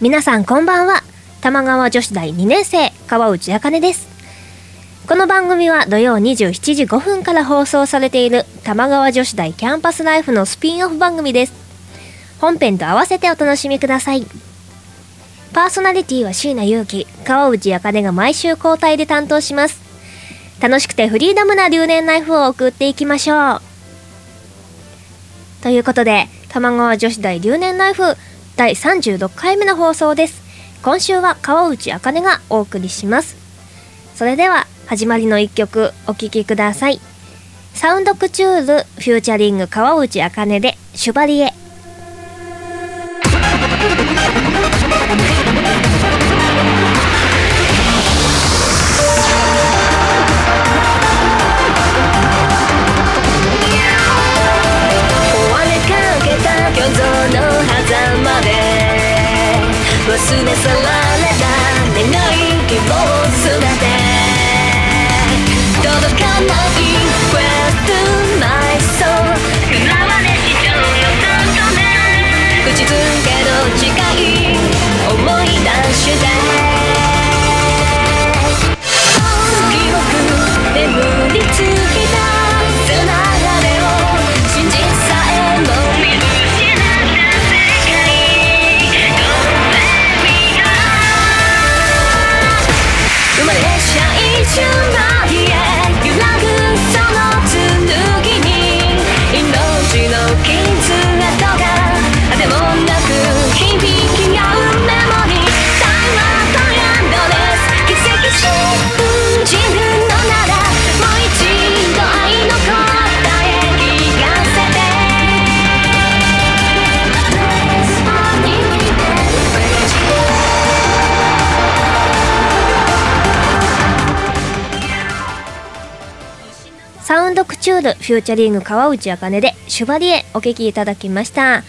皆さんこんばんは。玉川女子大2年生川内茜です。この番組は土曜27時5分から放送されている玉川女子大キャンパスライフのスピンオフ番組です。本編と合わせてお楽しみください。パーソナリティは椎名祐希川内茜が毎週交代で担当します。楽しくてフリーダムな留年ライフを送っていきましょう。ということで玉川女子大留年ライフ第36回目の放送です。今週は川内茜がお送りします。それでは始まりの一曲お聴きください。サウンドクチュールフューチャリング川内茜でシュバリエ。フューチャリング川内茜でシュバリエお聴きいただきました。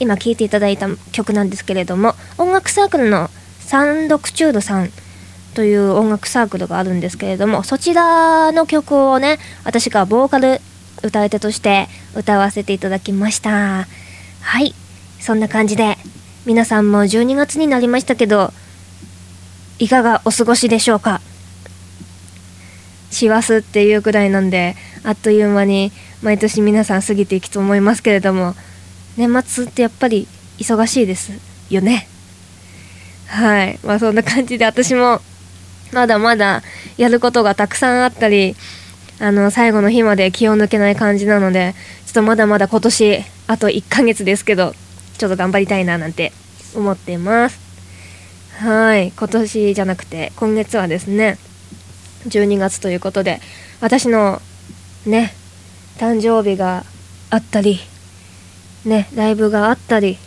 今聴いていただいた曲なんですけれども音楽サークルのサンドクチュールさんという音楽サークルがあるんですけれどもそちらの曲をね私がボーカル歌い手として歌わせていただきました。はい。そんな感じで皆さんも12月になりましたけどいかがお過ごしでしょうか？師走っていうくらいなんであっという間に毎年皆さん過ぎていくと思いますけれども年末ってやっぱり忙しいですよね。はい。まあそんな感じで私もまだまだやることがたくさんあったりあの最後の日まで気を抜けない感じなのでちょっとまだまだ今年あと1ヶ月ですけどちょっと頑張りたいななんて思っています。はい。今年じゃなくて今月はですね12月ということで私のね誕生日があったりねライブがあったり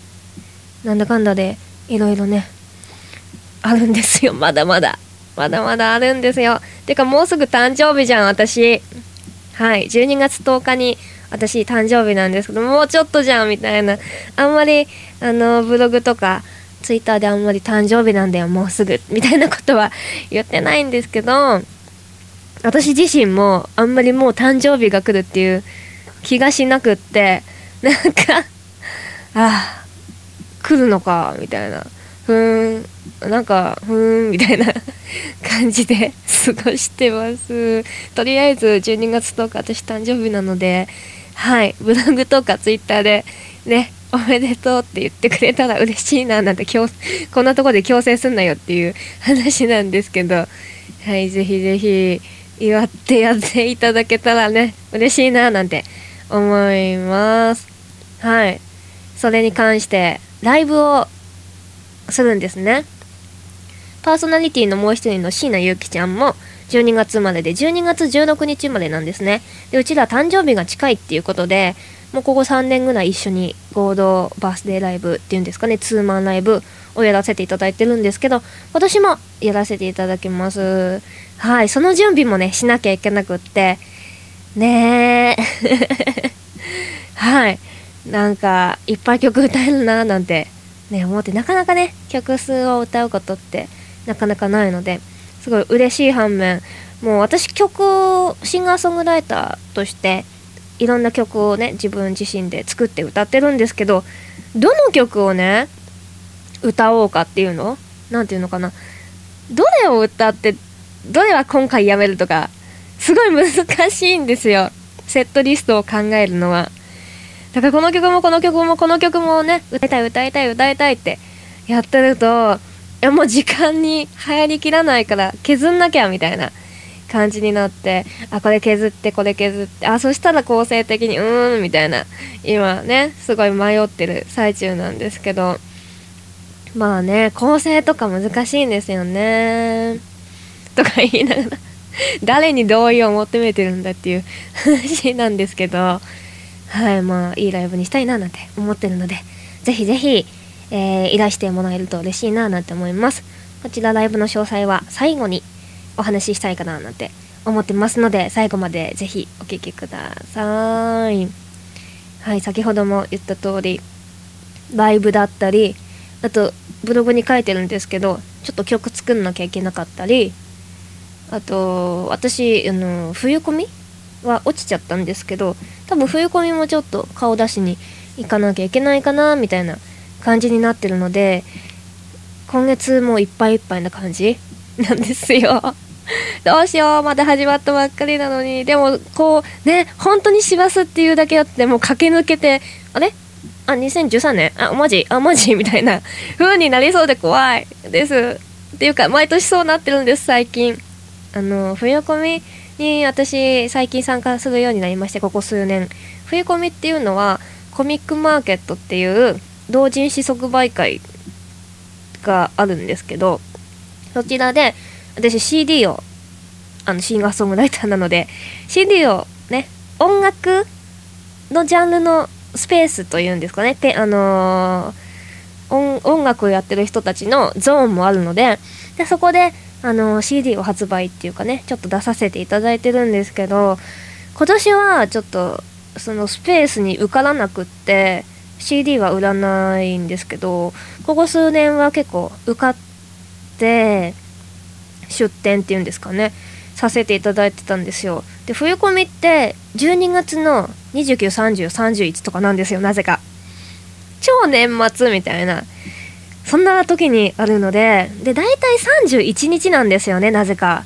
なんだかんだでいろいろねあるんですよ。まだまだ。まだまだあるんですよ。てかもうすぐ誕生日じゃん私。はい。12月10日に私誕生日なんですけどもうちょっとじゃんみたいな。あんまりあのブログとかツイッターであんまり誕生日なんだよもうすぐ。みたいなことは言ってないんですけど私自身もあんまりもう誕生日が来るっていう気がしなくってなんかああ来るのかみたいな。ふーんなんかふーんみたいな感じで過ごしてます。とりあえず12月10日私誕生日なのではいブログとかツイッターでねおめでとうって言ってくれたら嬉しいななんてこんなとこで強制すんなよっていう話なんですけどはいぜひぜひ祝ってやっていただけたらね嬉しいななんて思います。はい。それに関してライブをするんですね。パーソナリティのもう一人の椎名ゆうきちゃんも12月生まれで12月16日までなんですね。でうちら誕生日が近いっていうことでもうここ3年ぐらい一緒に合同バースデーライブっていうんですかねツーマンライブをやらせていただいてるんですけど今年もやらせていただきます。はいその準備もねしなきゃいけなくって。ねえ はい。なんかいっぱい曲歌えるななんてね思ってなかなかね曲数を歌うことってなかなかないのですごい嬉しい反面もう私曲をシンガーソングライターとしていろんな曲をね自分自身で作って歌ってるんですけどどの曲をね歌おうかっていうの？何ていうのかな？どれを歌ってどれは今回やめるとかすごい難しいんですよ。セットリストを考えるのは。だからこの曲もこの曲もこの曲もね歌いたい歌いたい歌いたいってやってるといやもう時間に入りきらないから削んなきゃみたいな。感じになってあこれ削ってこれ削ってあそしたら構成的にうーんみたいな。今ねすごい迷ってる最中なんですけど。まあね構成とか難しいんですよね。とか言いながら。誰に同意を求めてるんだっていう 話なんですけど。はいまあいいライブにしたいななんて思ってるので。ぜひぜひ、えーいらしてもらえると嬉しいななんて思います。こちらライブの詳細は最後に。お話ししたいかななんて思ってますので最後までぜひお聴きくださいはい先ほども言った通りライブだったりあとブログに書いてるんですけどちょっと曲作んなきゃいけなかったりあと私あの冬コミは落ちちゃったんですけど多分冬コミもちょっと顔出しに行かなきゃいけないかなみたいな感じになってるので今月もいっぱいいっぱいな感じなんですよ。どうしようまだ始まったばっかりなのに。でもこうね本当に師走っていうだけあってもう駆け抜けてあれ？あ2013年？あマジあマジみたいな 風になりそうで怖いです。っていうか毎年そうなってるんです最近。あの冬コミに私最近参加するようになりましてここ数年。冬コミっていうのはコミックマーケットっていう同人誌即売会があるんですけどそちらで私 CD をあのシンガーソングライターなので CD をね音楽のジャンルのスペースというんですかね。ペあのー音音楽をやってる人たちのゾーンもあるのででそこで、あのー CD を発売っていうかねちょっと出させていただいてるんですけど今年はちょっとそのスペースに受からなくって CD は売らないんですけどここ数年は結構受かって出店っていうんですかね。させていただいてたんですよ。で冬コミって12月の293031とかなんですよなぜか。超年末みたいな。そんな時にあるのでで大体31日なんですよねなぜか。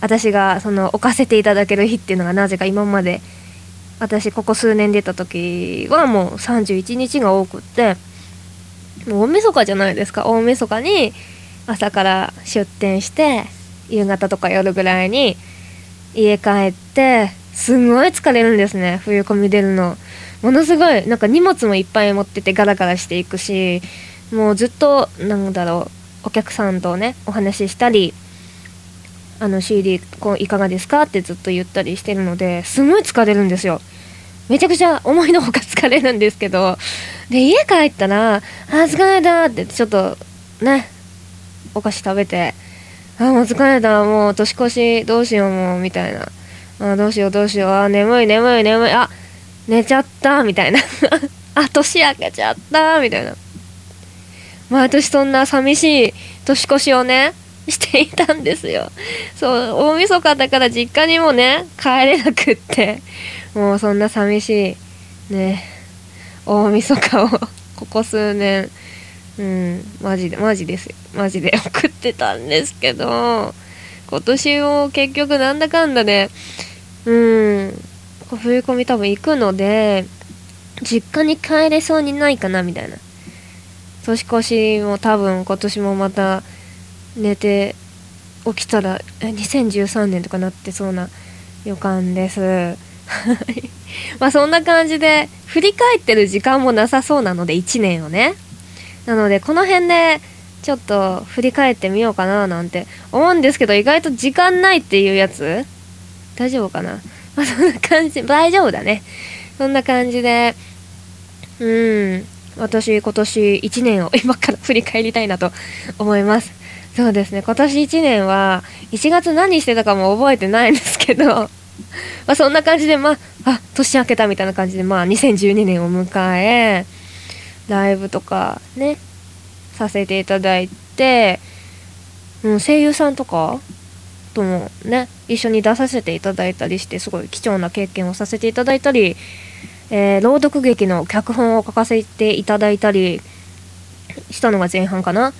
私がその置かせていただける日っていうのがなぜか今まで。私ここ数年出た時はもう31日が多くって。もう大晦日じゃないですか。大晦日に朝から出店して夕方とか夜ぐらいに家帰ってすごい疲れるんですね。冬込み出るの。ものすごいなんか荷物もいっぱい持っててガラガラしていくしもうずっとなんだろうお客さんとねお話ししたりあの CD こういかがですか？ってずっと言ったりしてるのですごい疲れるんですよ。めちゃくちゃ思いのほか疲れるんですけどで家帰ったら「あ疲れた」ってちょっとねお菓子食べて「あもう疲れたもう年越しどうしようもう」みたいな「あどうしようどうしよう。あ眠い眠い眠い。あ寝ちゃった」みたいな「あ年明けちゃった」みたいな。毎年そんな寂しい年越しをねしていたんですよ。そう大晦日だから実家にもね帰れなくって。もうそんな寂しいね。大晦日をここ数年うん。マジでマジですよ。マジで送ってたんですけど今年も結局なんだかんだでうん。冬込み多分行くので実家に帰れそうにないかなみたいな。年越しも多分今年もまた寝て起きたら2013年とかなってそうな予感です。は いまあそんな感じで振り返ってる時間もなさそうなので1年をね。なのでこの辺でちょっと振り返ってみようかななんて思うんですけど意外と時間ないっていうやつ？大丈夫かな？ま あそんな感じ大丈夫だね。そんな感じでうん私今年1年を 今から振り返りたいなと思います。そうですね。今年1年は1月何してたかも覚えてないんですけど まあそんな感じでまああ年明けたみたいな感じでまあ2012年を迎えライブとかねさせていただいて、う、声優さんとかともね一緒に出させていただいたりしてすごい貴重な経験をさせていただいたり、えー朗読劇の脚本を書かせていただいたりしたのが前半かな。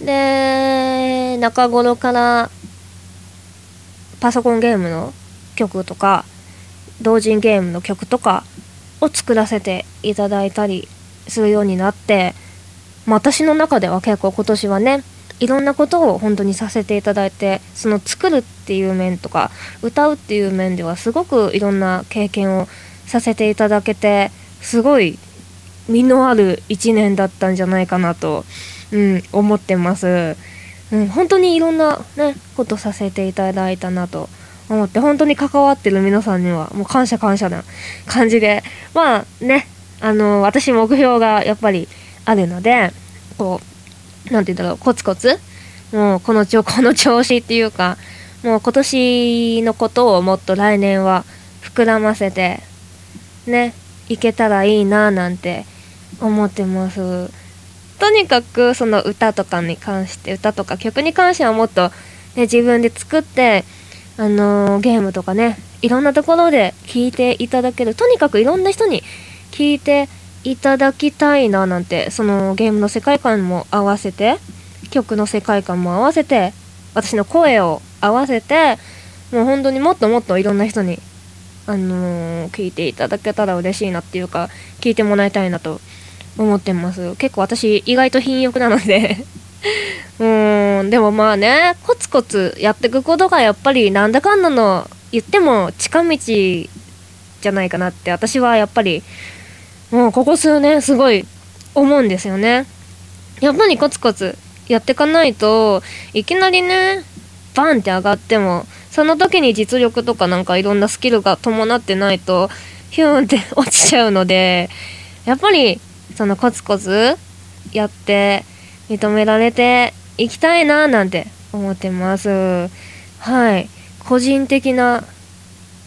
で中頃からパソコンゲームの曲とか同人ゲームの曲とかを作らせていただいたりするようになって、まあ、私の中では結構今年はねいろんなことを本当にさせていただいてその作るっていう面とか歌うっていう面ではすごくいろんな経験をさせていただけてすごい実のある1年だったんじゃないかなと、うん、思ってます。うん、本当にいろんなねことさせていただいたなと思って本当に関わってる皆さんにはもう感謝感謝な感じでまあねあの私目標がやっぱりあるのでこうなんて言うんだろうコツコツもうこの調 この調子っていうかもう今年のことをもっと来年は膨らませてねいけたらいいななんて思ってます。とにかくその歌とかに関して歌とか曲に関してはもっと、ね、自分で作って、あのーゲームとかねいろんなところで聴いていただけるとにかくいろんな人に聴いていただきたいななんてそのゲームの世界観も合わせて曲の世界観も合わせて私の声を合わせてもう本当にもっともっといろんな人にあのー聞いていただけたら嬉しいなっていうか聞いてもらいたいなと思ってます。結構私意外と貧欲なので。うーんでもまあねコツコツやっていくことがやっぱりなんだかんだの言っても近道じゃないかなって私はやっぱりもうここ数年すごい思うんですよね。やっぱりコツコツやってかないといきなりねバンって上がってもその時に実力とかなんかいろんなスキルが伴ってないとヒューンって落ちちゃうのでやっぱりそのコツコツやって認められていきたいななんて思ってます。はい。個人的な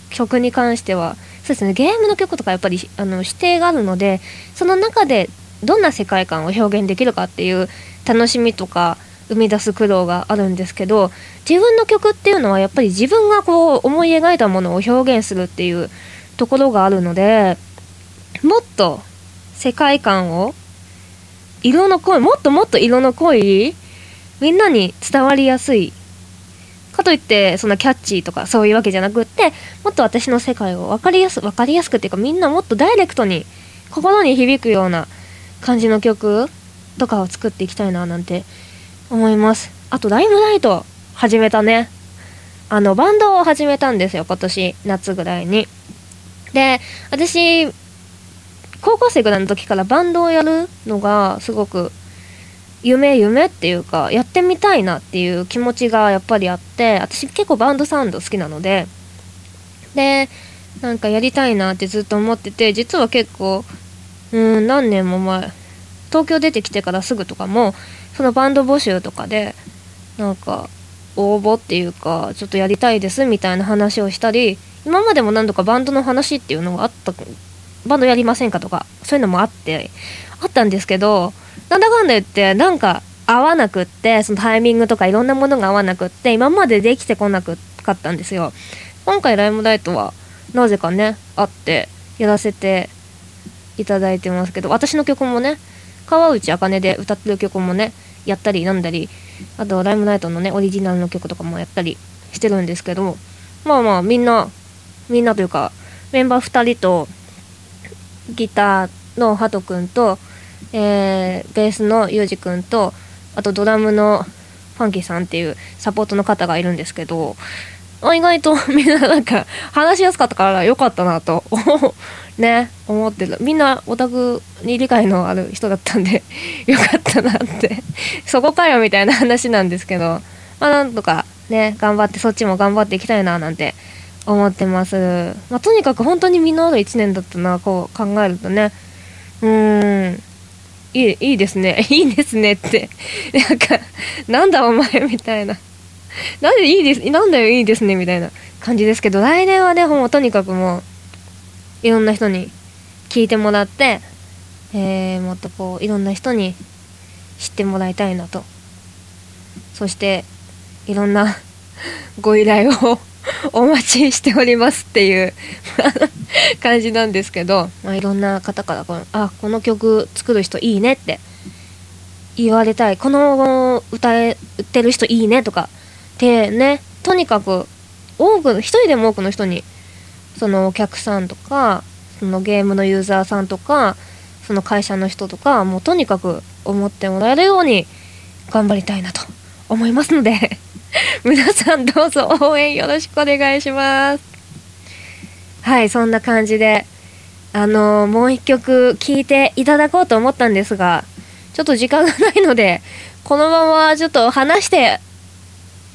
曲に関してはそうですね。ゲームの曲とかやっぱりあの指定があるのでその中でどんな世界観を表現できるかっていう楽しみとか生み出す苦労があるんですけど自分の曲っていうのはやっぱり自分がこう思い描いたものを表現するっていうところがあるのでもっと世界観を色の濃いもっともっと色の濃いみんなに伝わりやすいかといってそんなキャッチーとかそういうわけじゃなくってもっと私の世界を分かりやす分かりやすくっていうかみんなもっとダイレクトに心に響くような感じの曲とかを作っていきたいななんて思います。あとライムライト始めたね。あのバンドを始めたんですよ今年夏ぐらいに。で私高校生ぐらいの時からバンドをやるのがすごく夢夢っていうかやってみたいなっていう気持ちがやっぱりあって私結構バンドサウンド好きなのででなんかやりたいなってずっと思ってて実は結構うん何年も前東京出てきてからすぐとかもそのバンド募集とかでなんか応募っていうかちょっとやりたいですみたいな話をしたり今までも何度かバンドの話っていうのがあったバンドやりませんかとかそういうのもあってあったんですけどなんだかんだ言ってなんか合わなくってそのタイミングとかいろんなものが合わなくって今までできてこなかったんですよ。今回ライムライトはなぜかねあってやらせていただいてますけど私の曲もね川内茜で歌ってる曲もねやったりなんだりあとライムライトのねオリジナルの曲とかもやったりしてるんですけどまあまあみんなみんなというかメンバー2人とギターのハトくんと、えーベースのユージくんとあとドラムのファンキーさんっていうサポートの方がいるんですけど意外とみんななんか話しやすかったからよかったなと ね思ってるみんなオタクに理解のある人だったんで よかったなって。そこかよみたいな話なんですけどまあなんとかね頑張ってそっちも頑張っていきたいななんて思ってます、まあ、とにかく本当に実のある1年だったなこう考えるとね。うーん。いいいいですね。いいですねって。なんかなんだお前みたいな。なんでいいですなんだよいいですねみたいな感じですけど来年はねもうとにかくもういろんな人に聞いてもらって、えーもっとこういろんな人に知ってもらいたいなと。そしていろんなご依頼を お待ちしておりますっていう 感じなんですけど、まあ、いろんな方からこのあこの曲作る人いいねって言われたい。この歌えってる人いいねとかでね。とにかく多く一人でも多くの人にそのお客さんとかそのゲームのユーザーさんとかその会社の人とかもうとにかく思ってもらえるように頑張りたいなと思いますので。皆さんどうぞ応援よろしくお願いします。はいそんな感じであのもう一曲聴いていただこうと思ったんですがちょっと時間がないのでこのままちょっと話して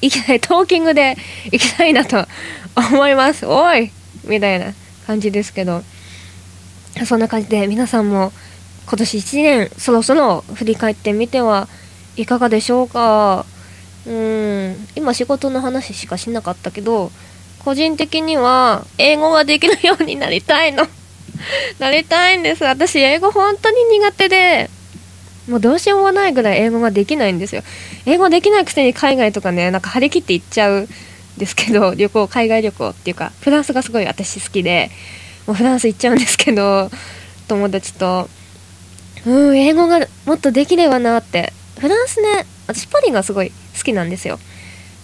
いきたいトーキングで いきたいなと思います。おい!みたいな感じですけど。そんな感じで皆さんも今年1年そろそろ振り返ってみてはいかがでしょうか？うん。今仕事の話しかしなかったけど個人的には英語ができるようになりたいの。なりたいんです。私英語本当に苦手でもうどうしようもないぐらい英語ができないんですよ。英語できないくせに海外とかねなんか張り切って行っちゃうんですけど 旅行海外旅行っていうかフランスがすごい私好きでもうフランス行っちゃうんですけど友達と。うん英語がもっとできればなって。フランスね私パリがすごいきなんですよ。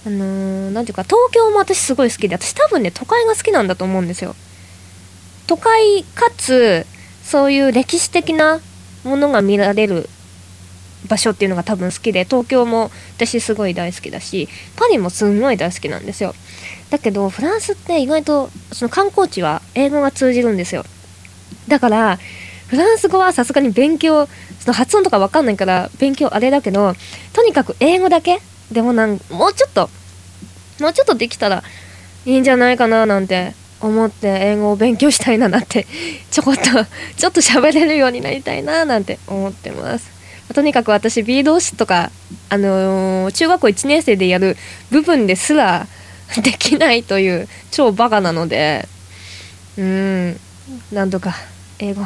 あのー、なんていうか東京も私すごい好きで私多分ね都会が好きなんだと思うんですよ。都会かつそういう歴史的なものが見られる場所っていうのが多分好きで東京も私すごい大好きだしパリもすんごい大好きなんですよ。だけどフランスって意外とその観光地は英語が通じるんですよ。だからフランス語はさすがに勉強その発音とかわかんないから勉強あれだけどとにかく英語だけでもなんもうちょっともうちょっとできたらいいんじゃないかななんて思って英語を勉強したいななんて ちょこっとちょっと喋れるようになりたいななんて思ってます。とにかく私 B 動詞とか、あのー中学校1年生でやる部分ですら できないという超バカなのでうんなんとか英語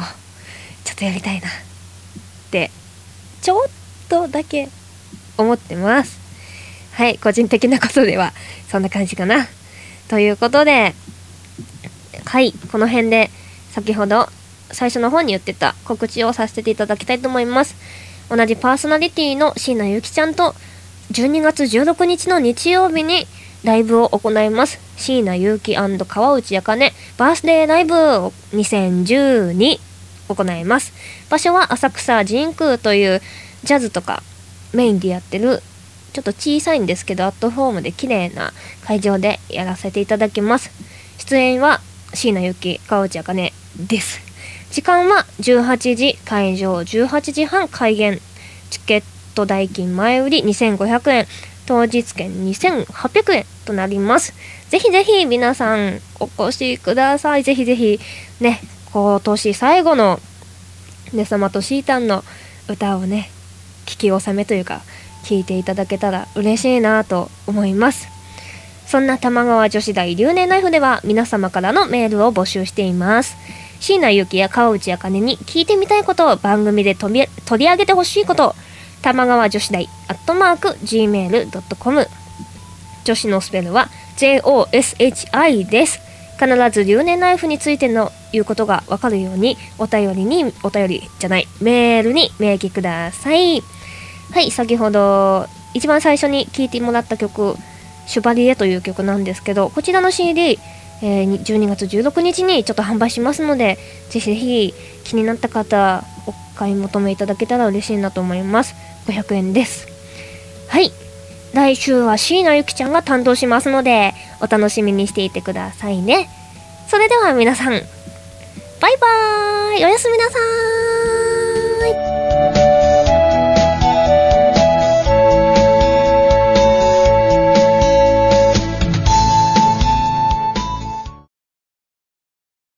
ちょっとやりたいなってちょっとだけ思ってます。はい個人的なことではそんな感じかな。ということではいこの辺で先ほど最初の方に言ってた告知をさせていただきたいと思います。同じパーソナリティの椎名ゆきちゃんと12月16日の日曜日にライブを行います。椎名ゆうき川内あかねバースデーライブを2012行います。場所は浅草神宮というジャズとかメインでやってるちょっと小さいんですけどアットホームで綺麗な会場でやらせていただきます。出演は椎名ゆき川内あかねです。時間は18時会場18時半開演。チケット代金前売り2500円。当日券2800円となります。ぜひぜひ皆さんお越しください。ぜひぜひね今年最後のね様とシータンの歌をね聞き納めというか聞いていただけたら嬉しいなと思います。そんな玉川女子大留年ライフでは皆様からのメールを募集しています。椎名ゆきや川内あかねに聞いてみたいことを番組で取り上げてほしいこと玉川女子大アットマーク Gmail.com 女子のスペルは JOSHI です。必ず留年ライフについての言うことがわかるようにお便りにお便りじゃないメールに明記ください。はい先ほど一番最初に聴いてもらった曲「シュバリエ」という曲なんですけどこちらの CD えー12月16日にちょっと販売しますのでぜひぜひ気になった方お買い求めいただけたら嬉しいなと思います。500円です。はい。来週は椎名ゆきちゃんが担当しますのでお楽しみにしていてくださいね。それでは皆さんバイバーイ。おやすみなさーい。